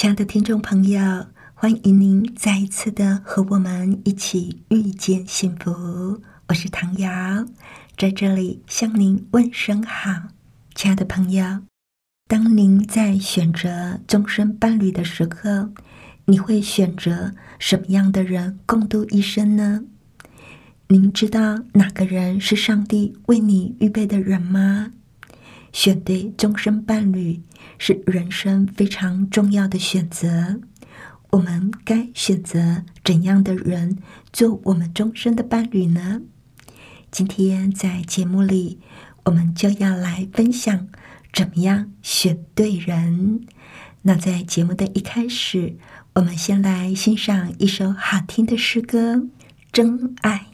亲爱的听众朋友，欢迎您再一次的和我们一起遇见幸福。我是唐瑶，在这里向您问声好，亲爱的朋友。当您在选择终身伴侣的时刻，你会选择什么样的人共度一生呢？您知道哪个人是上帝为你预备的人吗？选对终身伴侣是人生非常重要的选择。我们该选择怎样的人做我们终身的伴侣呢？今天在节目里，我们就要来分享。怎么样选对人？那在节目的一开始，我们先来欣赏一首好听的诗歌《真爱》。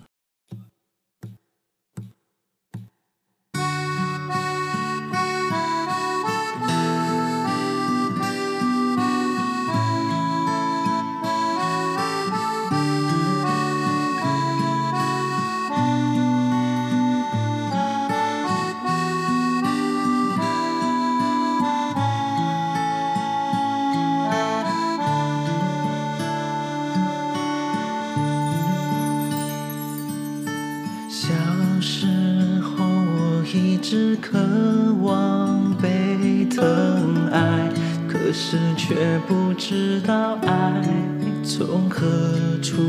却不知道爱从何处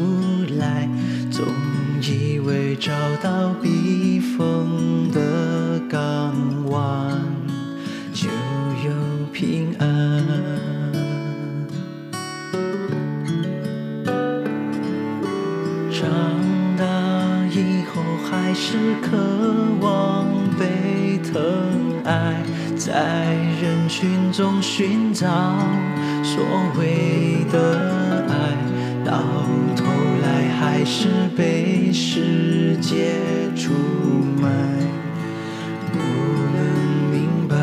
来，总以为找到避风的港湾就有平安。长大以后还是渴望被疼爱。在人群中寻找所谓的爱，到头来还是被世界出卖，不能明白，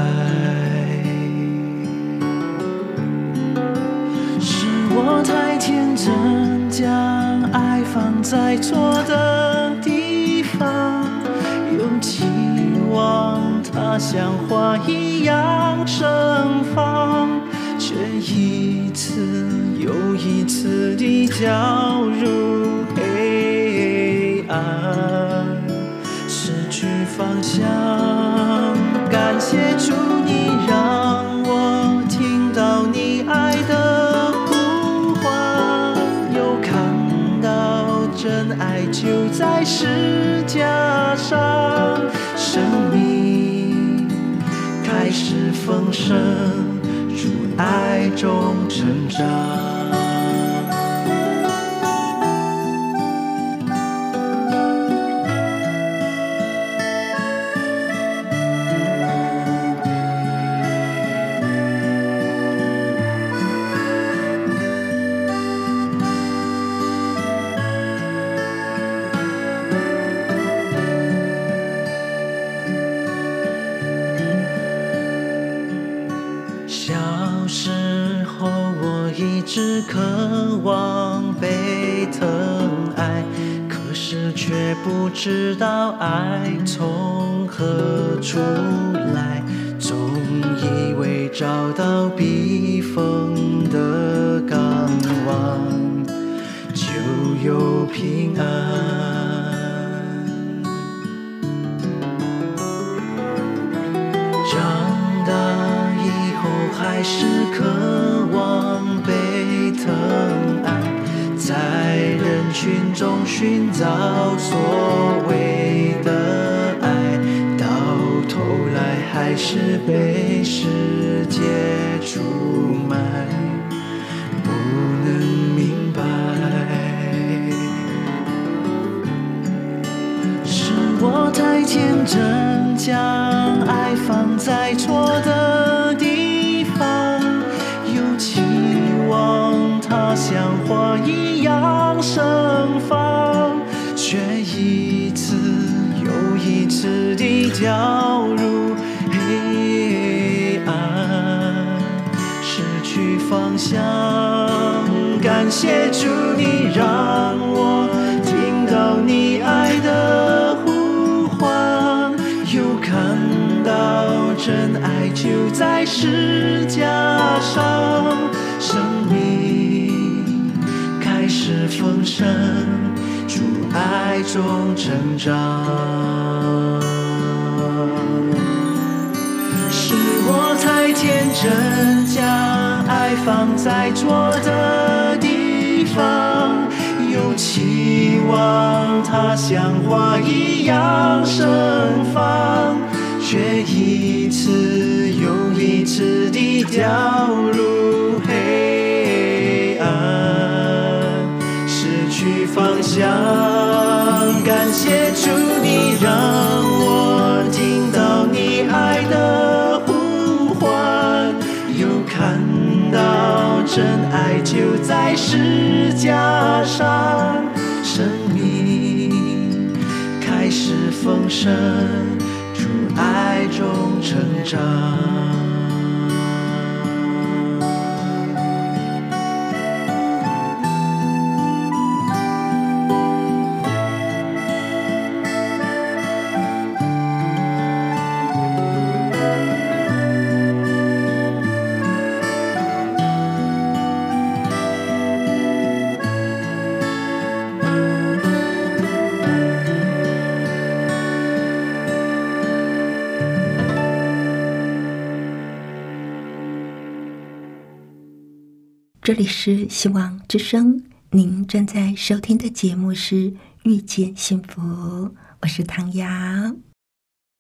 是我太天真，将爱放在错的地方，用期望。它像花一样盛放，一次又一次地掉入黑暗，失去方向。感谢主，你让我听到你爱的呼唤，又看到真爱就在石架上，生命。开始丰盛，爱中成长。爱从何处来。总以为找到避风的港湾就有平安。长大以后还是渴望被。疼爱，在人群中寻找所谓的爱，到头来还是被世界出卖，不能明白，是我太天真，将爱放在感谢主，你让我听到你爱的呼唤，又看到真爱就在石架上，生命开始丰盛，主爱中成长。是我太天真，将爱放在错的方，又期望它像花一样盛放，却一次又一次地掉入黑暗，失去方向。感谢主，你让我就在石架上，生命开始丰盛，主爱中成长。这里是希望之声，您正在收听的节目是《遇见幸福》，我是唐瑶。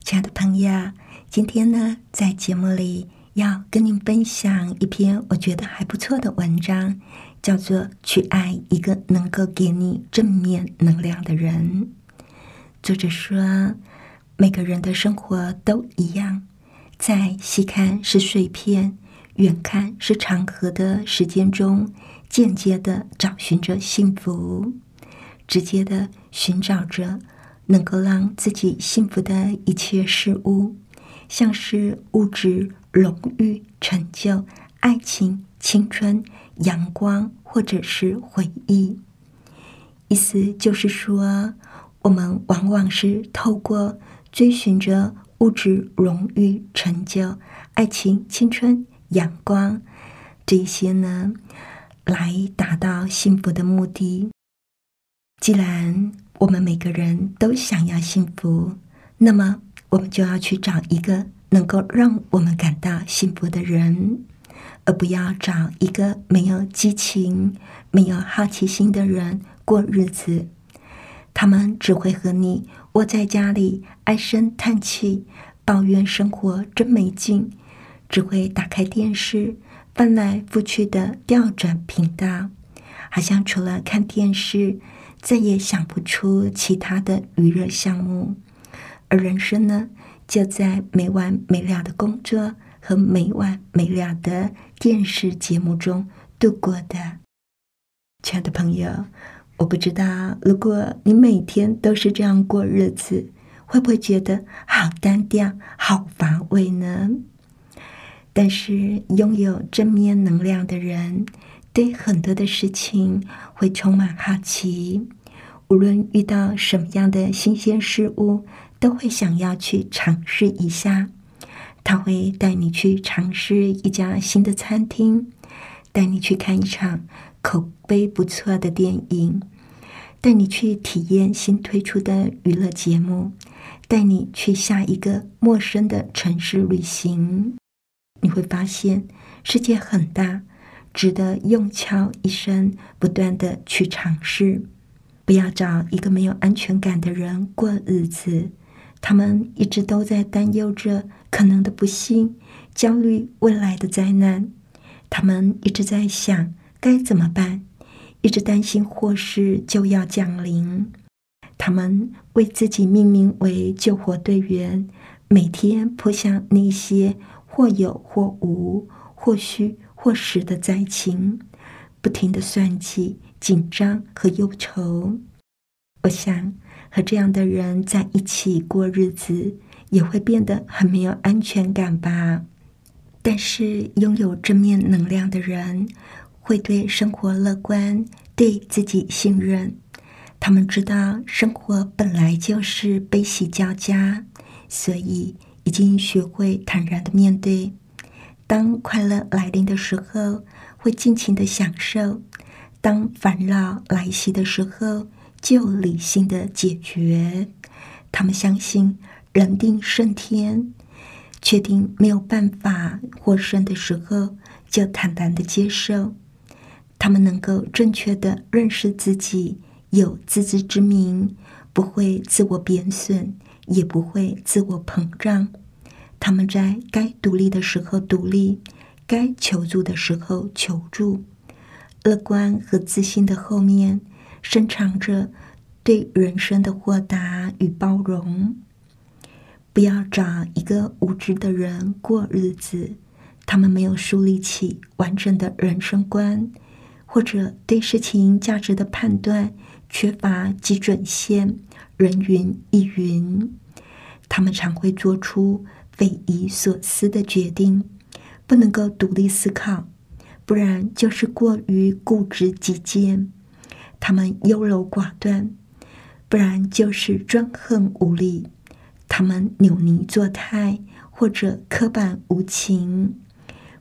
亲爱的朋友，今天呢，在节目里要跟您分享一篇我觉得还不错的文章，叫做《去爱一个能够给你正面能量的人》。作者说，每个人的生活都一样，在细看是碎片。远看是长河的时间中，间接的找寻着幸福，直接的寻找着能够让自己幸福的一切事物，像是物质、荣誉、成就、爱情、青春、阳光，或者是回忆。意思就是说，我们往往是透过追寻着物质、荣誉、成就、爱情、青春。阳光，这些呢，来达到幸福的目的。既然我们每个人都想要幸福，那么我们就要去找一个能够让我们感到幸福的人，而不要找一个没有激情、没有好奇心的人过日子。他们只会和你窝在家里唉声叹气，抱怨生活真没劲。只会打开电视，翻来覆去的调转频道，好像除了看电视，再也想不出其他的娱乐项目。而人生呢，就在没完没了的工作和没完没了的电视节目中度过的。亲爱的朋友，我不知道，如果你每天都是这样过日子，会不会觉得好单调、好乏味呢？但是，拥有正面能量的人，对很多的事情会充满好奇。无论遇到什么样的新鲜事物，都会想要去尝试一下。他会带你去尝试一家新的餐厅，带你去看一场口碑不错的电影，带你去体验新推出的娱乐节目，带你去下一个陌生的城市旅行。你会发现世界很大，值得用敲一生，不断的去尝试。不要找一个没有安全感的人过日子，他们一直都在担忧着可能的不幸，焦虑未来的灾难。他们一直在想该怎么办，一直担心祸事就要降临。他们为自己命名为救火队员，每天扑向那些。或有或无，或虚或实的灾情，不停的算计、紧张和忧愁。我想和这样的人在一起过日子，也会变得很没有安全感吧。但是拥有正面能量的人，会对生活乐观，对自己信任。他们知道生活本来就是悲喜交加，所以已经学会坦然的面对。当快乐来临的时候，会尽情的享受；当烦恼来袭的时候，就理性的解决。他们相信人定胜天，确定没有办法获胜的时候，就坦然的接受。他们能够正确的认识自己。有自知之明，不会自我贬损，也不会自我膨胀。他们在该独立的时候独立，该求助的时候求助。乐观和自信的后面，深藏着对人生的豁达与包容。不要找一个无知的人过日子，他们没有树立起完整的人生观，或者对事情价值的判断。缺乏基准线，人云亦云。他们常会做出匪夷所思的决定，不能够独立思考，不然就是过于固执己见。他们优柔寡断，不然就是专横无理。他们扭捏作态，或者刻板无情，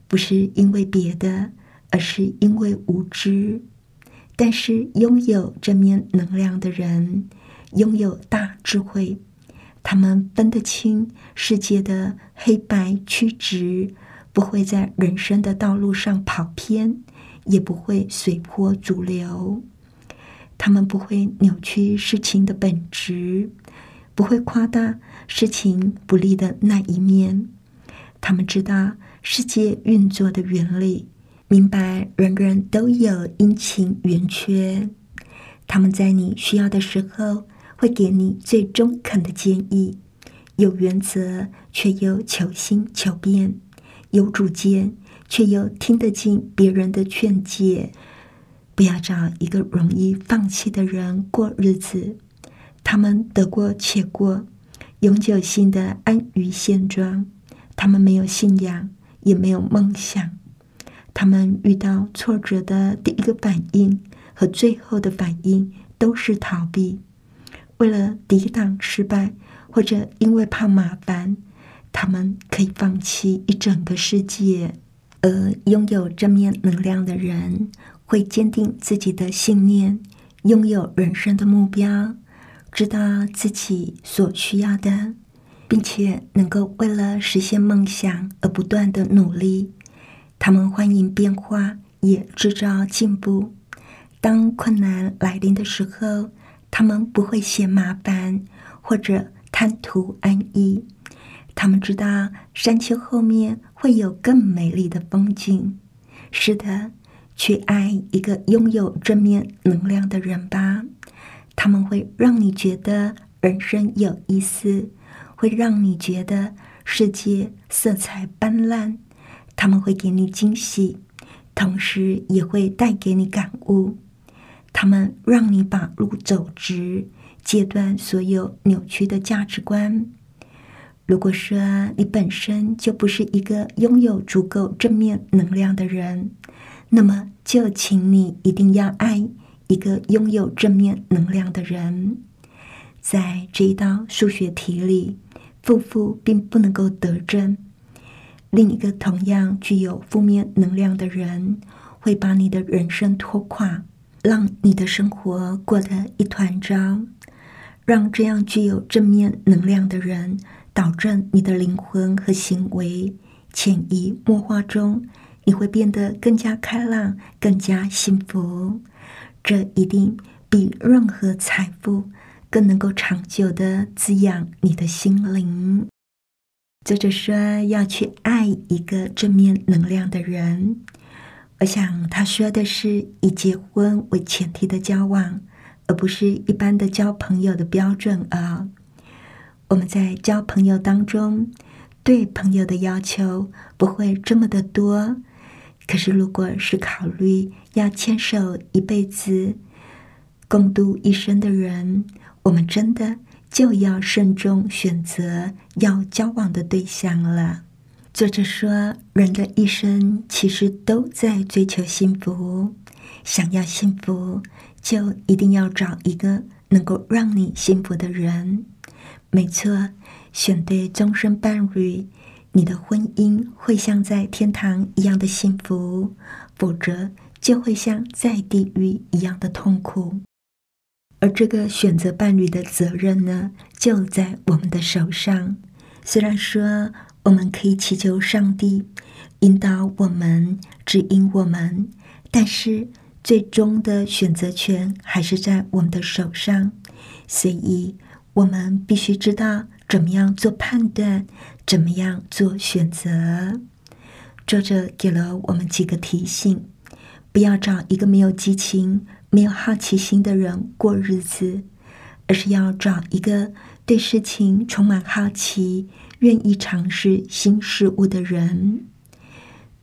不是因为别的，而是因为无知。但是，拥有正面能量的人，拥有大智慧，他们分得清世界的黑白曲直，不会在人生的道路上跑偏，也不会随波逐流。他们不会扭曲事情的本质，不会夸大事情不利的那一面。他们知道世界运作的原理。明白，人人都有阴晴圆缺，他们在你需要的时候会给你最中肯的建议，有原则却又求新求变，有主见却又听得进别人的劝解。不要找一个容易放弃的人过日子，他们得过且过，永久性的安于现状，他们没有信仰，也没有梦想。他们遇到挫折的第一个反应和最后的反应都是逃避。为了抵挡失败，或者因为怕麻烦，他们可以放弃一整个世界。而拥有正面能量的人，会坚定自己的信念，拥有人生的目标，知道自己所需要的，并且能够为了实现梦想而不断的努力。他们欢迎变化，也制造进步。当困难来临的时候，他们不会嫌麻烦，或者贪图安逸。他们知道山丘后面会有更美丽的风景。是的，去爱一个拥有正面能量的人吧。他们会让你觉得人生有意思，会让你觉得世界色彩斑斓。他们会给你惊喜，同时也会带给你感悟。他们让你把路走直，戒断所有扭曲的价值观。如果说你本身就不是一个拥有足够正面能量的人，那么就请你一定要爱一个拥有正面能量的人。在这一道数学题里，负负并不能够得正。另一个同样具有负面能量的人，会把你的人生拖垮，让你的生活过得一团糟。让这样具有正面能量的人导正你的灵魂和行为，潜移默化中，你会变得更加开朗，更加幸福。这一定比任何财富更能够长久的滋养你的心灵。作者说要去爱一个正面能量的人，我想他说的是以结婚为前提的交往，而不是一般的交朋友的标准啊。我们在交朋友当中，对朋友的要求不会这么的多，可是如果是考虑要牵手一辈子、共度一生的人，我们真的就要慎重选择要交往的对象了。作者说，人的一生其实都在追求幸福，想要幸福，就一定要找一个能够让你幸福的人。没错，选对终身伴侣，你的婚姻会像在天堂一样的幸福；否则，就会像在地狱一样的痛苦。而这个选择伴侣的责任呢，就在我们的手上。虽然说我们可以祈求上帝引导我们、指引我们，但是最终的选择权还是在我们的手上。所以。我们必须知道怎么样做判断，怎么样做选择。作者给了我们几个提醒：不要找一个没有激情、没有好奇心的人过日子，而是要找一个对事情充满好奇、愿意尝试新事物的人。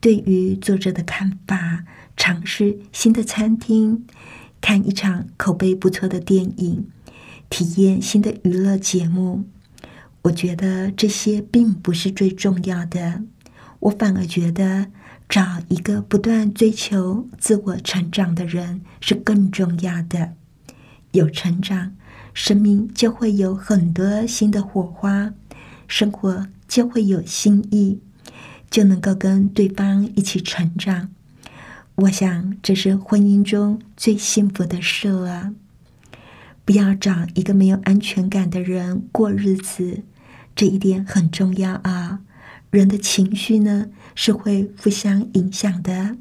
对于作者的看法，尝试新的餐厅，看一场口碑不错的电影。体验新的娱乐节目，我觉得这些并不是最重要的。我反而觉得找一个不断追求自我成长的人是更重要的。有成长，生命就会有很多新的火花，生活就会有新意，就能够跟对方一起成长。我想，这是婚姻中最幸福的事了。不要找一个没有安全感的人过日子，这一点很重要啊！人的情绪呢是会互相影响的。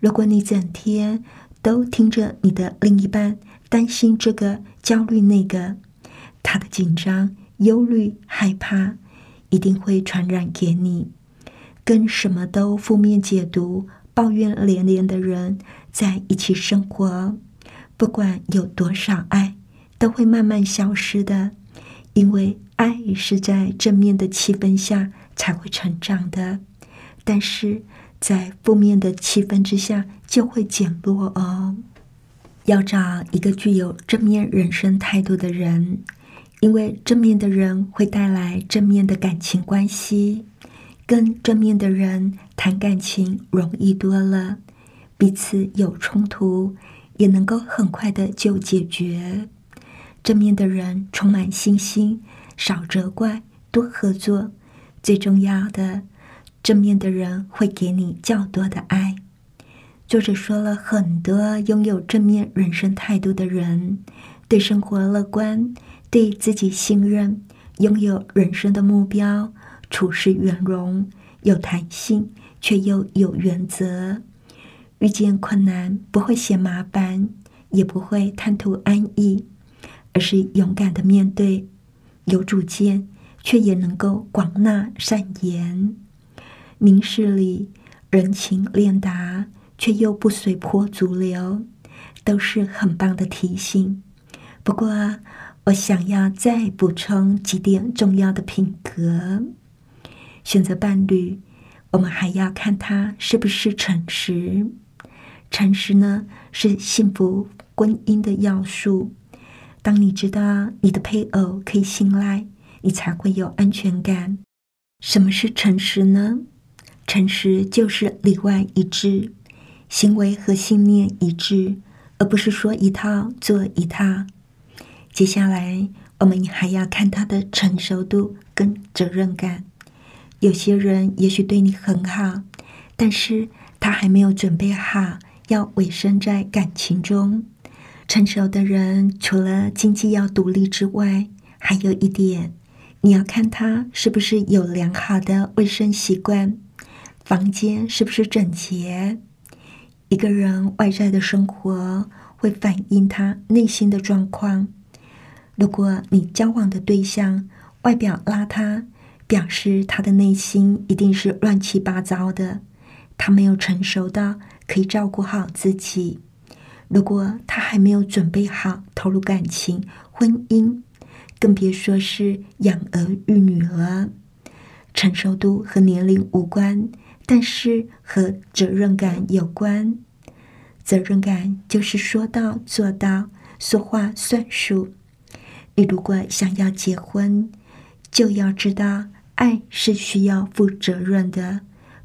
如果你整天都听着你的另一半担心这个、焦虑那个，他的紧张、忧虑、害怕一定会传染给你。跟什么都负面解读、抱怨连连的人在一起生活，不管有多少爱。都会慢慢消失的，因为爱是在正面的气氛下才会成长的，但是在负面的气氛之下就会减弱哦。要找一个具有正面人生态度的人，因为正面的人会带来正面的感情关系，跟正面的人谈感情容易多了，彼此有冲突也能够很快的就解决。正面的人充满信心，少责怪，多合作。最重要的，正面的人会给你较多的爱。作者说了很多拥有正面人生态度的人，对生活乐观，对自己信任，拥有人生的目标，处事圆融，有弹性，却又有原则。遇见困难不会嫌麻烦，也不会贪图安逸。而是勇敢的面对，有主见，却也能够广纳善言，明事理，人情练达，却又不随波逐流，都是很棒的提醒。不过啊，我想要再补充几点重要的品格。选择伴侣，我们还要看他是不是诚实。诚实呢，是幸福婚姻的要素。当你知道你的配偶可以信赖，你才会有安全感。什么是诚实呢？诚实就是里外一致，行为和信念一致，而不是说一套做一套。接下来，我们还要看他的成熟度跟责任感。有些人也许对你很好，但是他还没有准备好要委身在感情中。成熟的人除了经济要独立之外，还有一点，你要看他是不是有良好的卫生习惯，房间是不是整洁。一个人外在的生活会反映他内心的状况。如果你交往的对象外表邋遢，表示他的内心一定是乱七八糟的，他没有成熟到可以照顾好自己。如果他还没有准备好投入感情、婚姻，更别说是养儿育女了。成熟度和年龄无关，但是和责任感有关。责任感就是说到做到，说话算数。你如果想要结婚，就要知道爱是需要负责任的，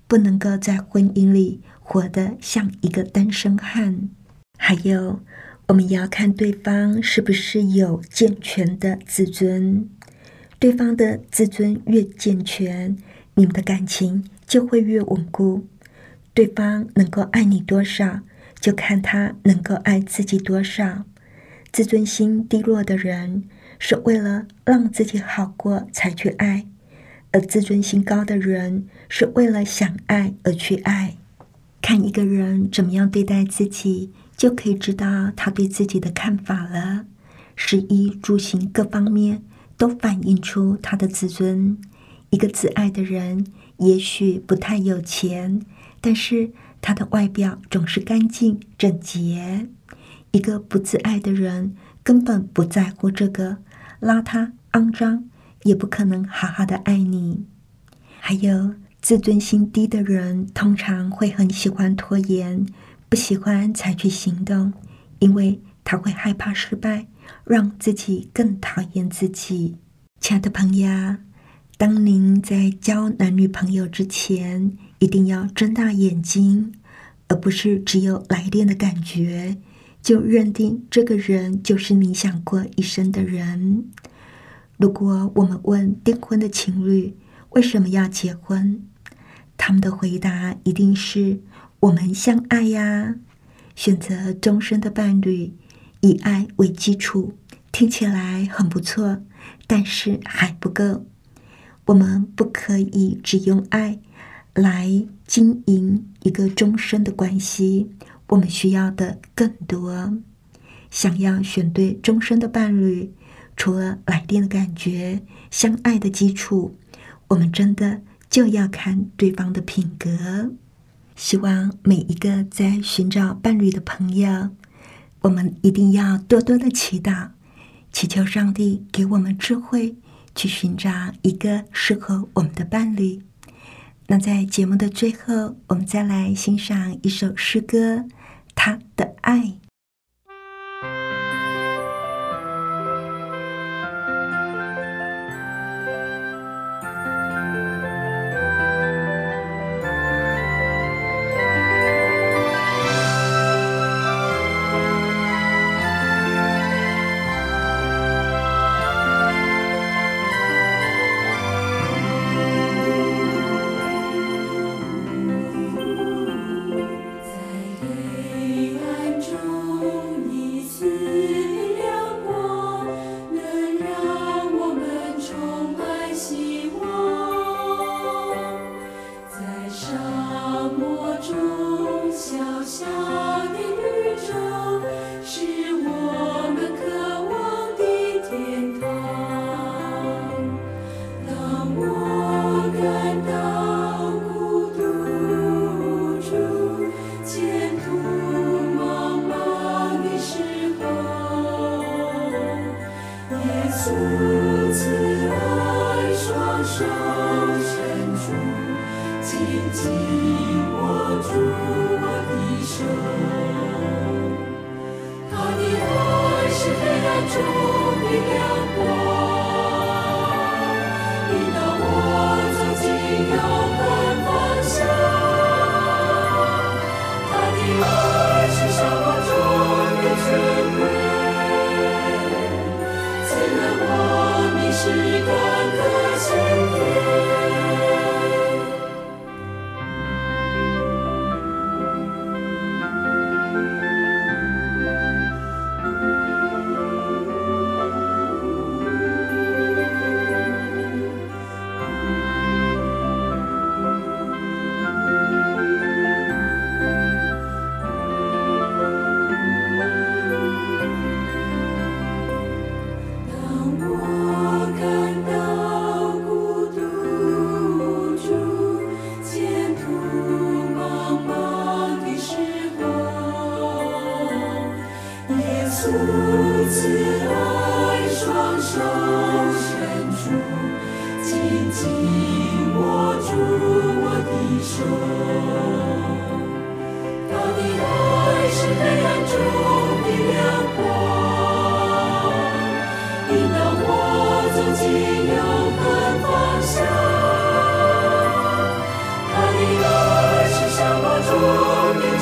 不能够在婚姻里活得像一个单身汉。还有，我们要看对方是不是有健全的自尊。对方的自尊越健全，你们的感情就会越稳固。对方能够爱你多少，就看他能够爱自己多少。自尊心低落的人。是为了让自己好过才去爱，而自尊心高的人是为了想爱而去爱。看一个人怎么样对待自己，就可以知道他对自己的看法了。食衣住行各方面都反映出他的自尊。一个自爱的人，也许不太有钱，但是他的外表总是干净整洁。一个不自爱的人，根本不在乎这个。邋遢、肮脏，也不可能好好的爱你。还有自尊心低的人，通常会很喜欢拖延，不喜欢采取行动，因为他会害怕失败，让自己更讨厌自己。亲爱的朋友，当您在交男女朋友之前，一定要睁大眼睛，而不是只有来电的感觉。就认定这个人就是你想过一生的人。如果我们问订婚的情侣为什么要结婚，他们的回答一定是我们相爱呀。选择终身的伴侣，以爱为基础，听起来很不错，但是还不够。我们不可以只用爱来经营一个终身的关系。我们需要的更多。想要选对终身的伴侣，除了来电的感觉、相爱的基础，我们真的就要看对方的品格。希望每一个在寻找伴侣的朋友，我们一定要多多的祈祷，祈求上帝给我们智慧，去寻找一个适合我们的伴侣。那在节目的最后，我们再来欣赏一首诗歌，《他的爱》。沙漠中小小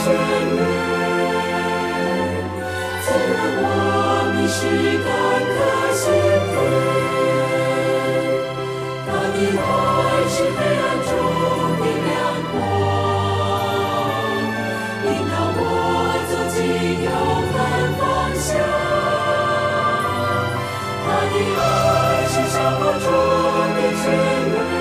全面滋润我迷失感的心扉，他的爱是黑暗中的亮光，引导我走进永恒方向，他的爱是沙漠中的全面。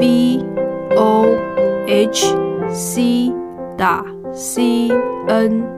v o h c 打 c n。